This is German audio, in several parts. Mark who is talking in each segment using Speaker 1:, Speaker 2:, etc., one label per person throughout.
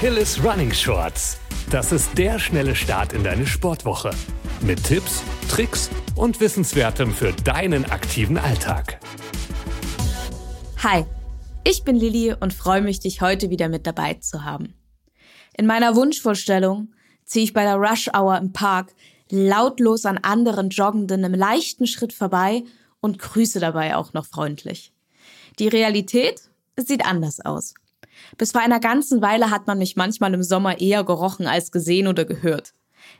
Speaker 1: Achilles Running Shorts. Das ist der schnelle Start in deine Sportwoche. Mit Tipps, Tricks und Wissenswertem für deinen aktiven Alltag.
Speaker 2: Hi, ich bin Lilly und freue mich, dich heute wieder mit dabei zu haben. In meiner Wunschvorstellung ziehe ich bei der Rush Hour im Park lautlos an anderen Joggenden im leichten Schritt vorbei und grüße dabei auch noch freundlich. Die Realität sieht anders aus. Bis vor einer ganzen Weile hat man mich manchmal im Sommer eher gerochen als gesehen oder gehört.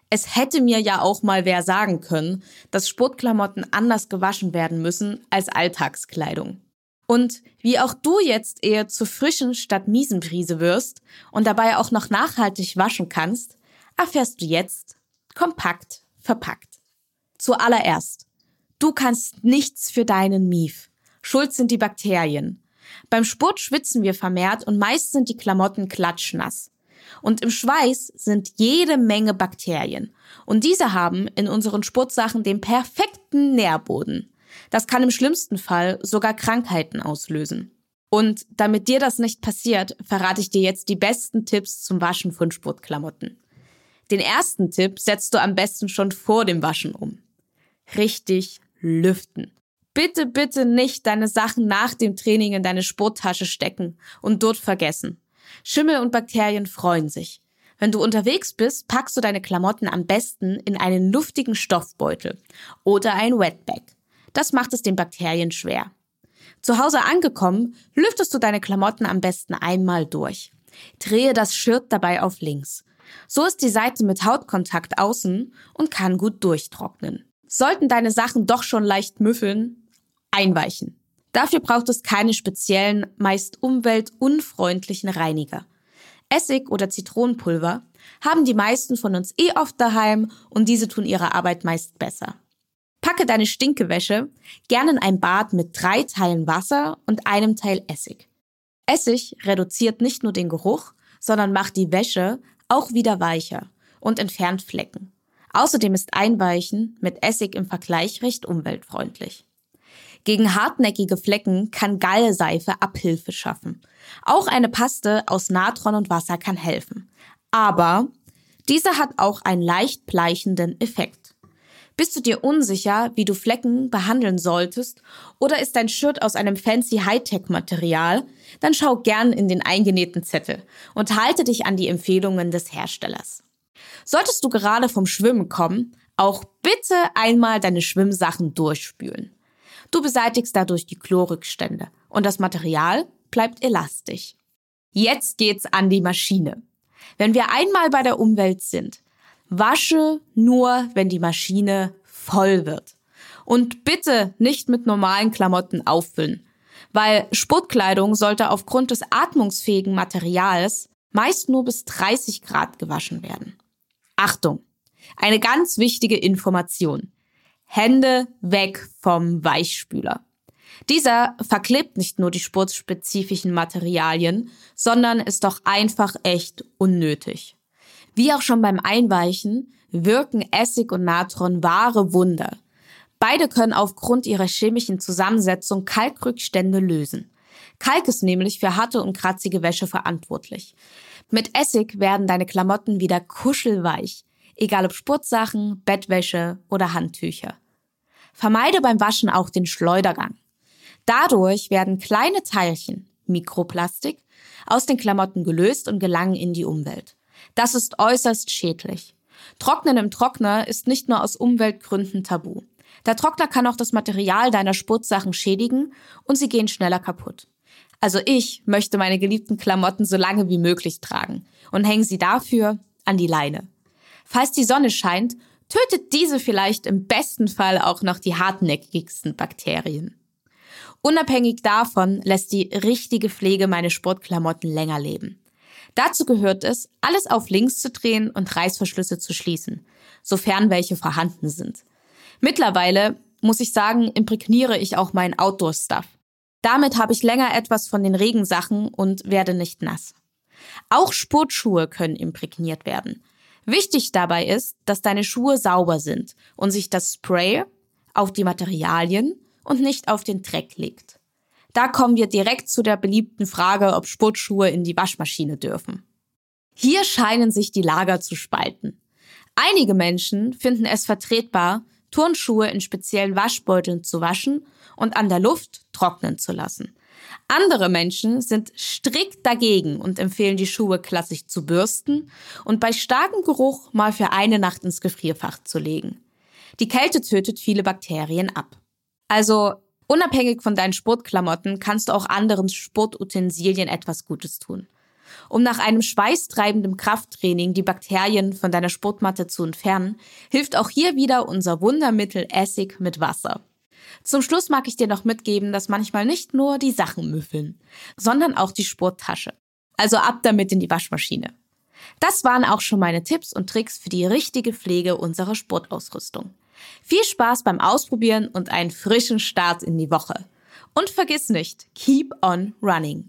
Speaker 2: Es hätte mir ja auch mal wer sagen können, dass Sportklamotten anders gewaschen werden müssen als Alltagskleidung. Und wie auch du jetzt eher zur frischen statt miesen Prise wirst und dabei auch noch nachhaltig waschen kannst, erfährst du jetzt kompakt verpackt. Zuallererst, du kannst nichts für deinen Mief. Schuld sind die Bakterien. Beim Sport schwitzen wir vermehrt und meist sind die Klamotten klatschnass. Und im Schweiß sind jede Menge Bakterien. Und diese haben in unseren Sportsachen den perfekten Nährboden. Das kann im schlimmsten Fall sogar Krankheiten auslösen. Und damit dir das nicht passiert, verrate ich dir jetzt die besten Tipps zum Waschen von Sportklamotten. Den ersten Tipp setzt du am besten schon vor dem Waschen um. Richtig lüften. Bitte, bitte nicht deine Sachen nach dem Training in deine Sporttasche stecken und dort vergessen. Schimmel und Bakterien freuen sich. Wenn du unterwegs bist, packst du deine Klamotten am besten in einen luftigen Stoffbeutel oder ein Wetbag. Das macht es den Bakterien schwer. Zu Hause angekommen, lüftest du deine Klamotten am besten einmal durch. Drehe das Shirt dabei auf links. So ist die Seite mit Hautkontakt außen und kann gut durchtrocknen. Sollten deine Sachen doch schon leicht müffeln, einweichen. Dafür braucht es keine speziellen, meist umweltunfreundlichen Reiniger. Essig oder Zitronenpulver haben die meisten von uns eh oft daheim und diese tun ihre Arbeit meist besser. Packe deine Stinkewäsche gerne in ein Bad mit drei Teilen Wasser und einem Teil Essig. Essig reduziert nicht nur den Geruch, sondern macht die Wäsche auch wieder weicher und entfernt Flecken. Außerdem ist Einweichen mit Essig im Vergleich recht umweltfreundlich. Gegen hartnäckige Flecken kann Gallseife Abhilfe schaffen. Auch eine Paste aus Natron und Wasser kann helfen. Aber diese hat auch einen leicht bleichenden Effekt. Bist du dir unsicher, wie du Flecken behandeln solltest oder ist dein Shirt aus einem fancy Hightech-Material, dann schau gern in den eingenähten Zettel und halte dich an die Empfehlungen des Herstellers. Solltest du gerade vom Schwimmen kommen, auch bitte einmal deine Schwimmsachen durchspülen. Du beseitigst dadurch die Chlorrückstände und das Material bleibt elastisch. Jetzt geht's an die Maschine. Wenn wir einmal bei der Umwelt sind, Wasche nur, wenn die Maschine voll wird. Und bitte nicht mit normalen Klamotten auffüllen, weil Sportkleidung sollte aufgrund des atmungsfähigen Materials meist nur bis 30 Grad gewaschen werden. Achtung! Eine ganz wichtige Information. Hände weg vom Weichspüler. Dieser verklebt nicht nur die sportspezifischen Materialien, sondern ist doch einfach echt unnötig. Wie auch schon beim Einweichen wirken Essig und Natron wahre Wunder. Beide können aufgrund ihrer chemischen Zusammensetzung Kalkrückstände lösen. Kalk ist nämlich für harte und kratzige Wäsche verantwortlich. Mit Essig werden deine Klamotten wieder kuschelweich, egal ob Sportsachen, Bettwäsche oder Handtücher. Vermeide beim Waschen auch den Schleudergang. Dadurch werden kleine Teilchen, Mikroplastik, aus den Klamotten gelöst und gelangen in die Umwelt. Das ist äußerst schädlich. Trocknen im Trockner ist nicht nur aus Umweltgründen tabu. Der Trockner kann auch das Material deiner Sportsachen schädigen und sie gehen schneller kaputt. Also ich möchte meine geliebten Klamotten so lange wie möglich tragen und hänge sie dafür an die Leine. Falls die Sonne scheint, tötet diese vielleicht im besten Fall auch noch die hartnäckigsten Bakterien. Unabhängig davon lässt die richtige Pflege meine Sportklamotten länger leben. Dazu gehört es, alles auf links zu drehen und Reißverschlüsse zu schließen, sofern welche vorhanden sind. Mittlerweile, muss ich sagen, imprägniere ich auch meinen Outdoor-Stuff. Damit habe ich länger etwas von den Regensachen und werde nicht nass. Auch Sportschuhe können imprägniert werden. Wichtig dabei ist, dass deine Schuhe sauber sind und sich das Spray auf die Materialien und nicht auf den Dreck legt. Da kommen wir direkt zu der beliebten Frage, ob Sportschuhe in die Waschmaschine dürfen. Hier scheinen sich die Lager zu spalten. Einige Menschen finden es vertretbar, Turnschuhe in speziellen Waschbeuteln zu waschen und an der Luft trocknen zu lassen. Andere Menschen sind strikt dagegen und empfehlen die Schuhe klassisch zu bürsten und bei starkem Geruch mal für eine Nacht ins Gefrierfach zu legen. Die Kälte tötet viele Bakterien ab. Also unabhängig von deinen Sportklamotten kannst du auch anderen Sportutensilien etwas Gutes tun. Um nach einem schweißtreibenden Krafttraining die Bakterien von deiner Sportmatte zu entfernen, hilft auch hier wieder unser Wundermittel Essig mit Wasser. Zum Schluss mag ich dir noch mitgeben, dass manchmal nicht nur die Sachen müffeln, sondern auch die Sporttasche. Also ab damit in die Waschmaschine. Das waren auch schon meine Tipps und Tricks für die richtige Pflege unserer Sportausrüstung. Viel Spaß beim Ausprobieren und einen frischen Start in die Woche. Und vergiss nicht, keep on running.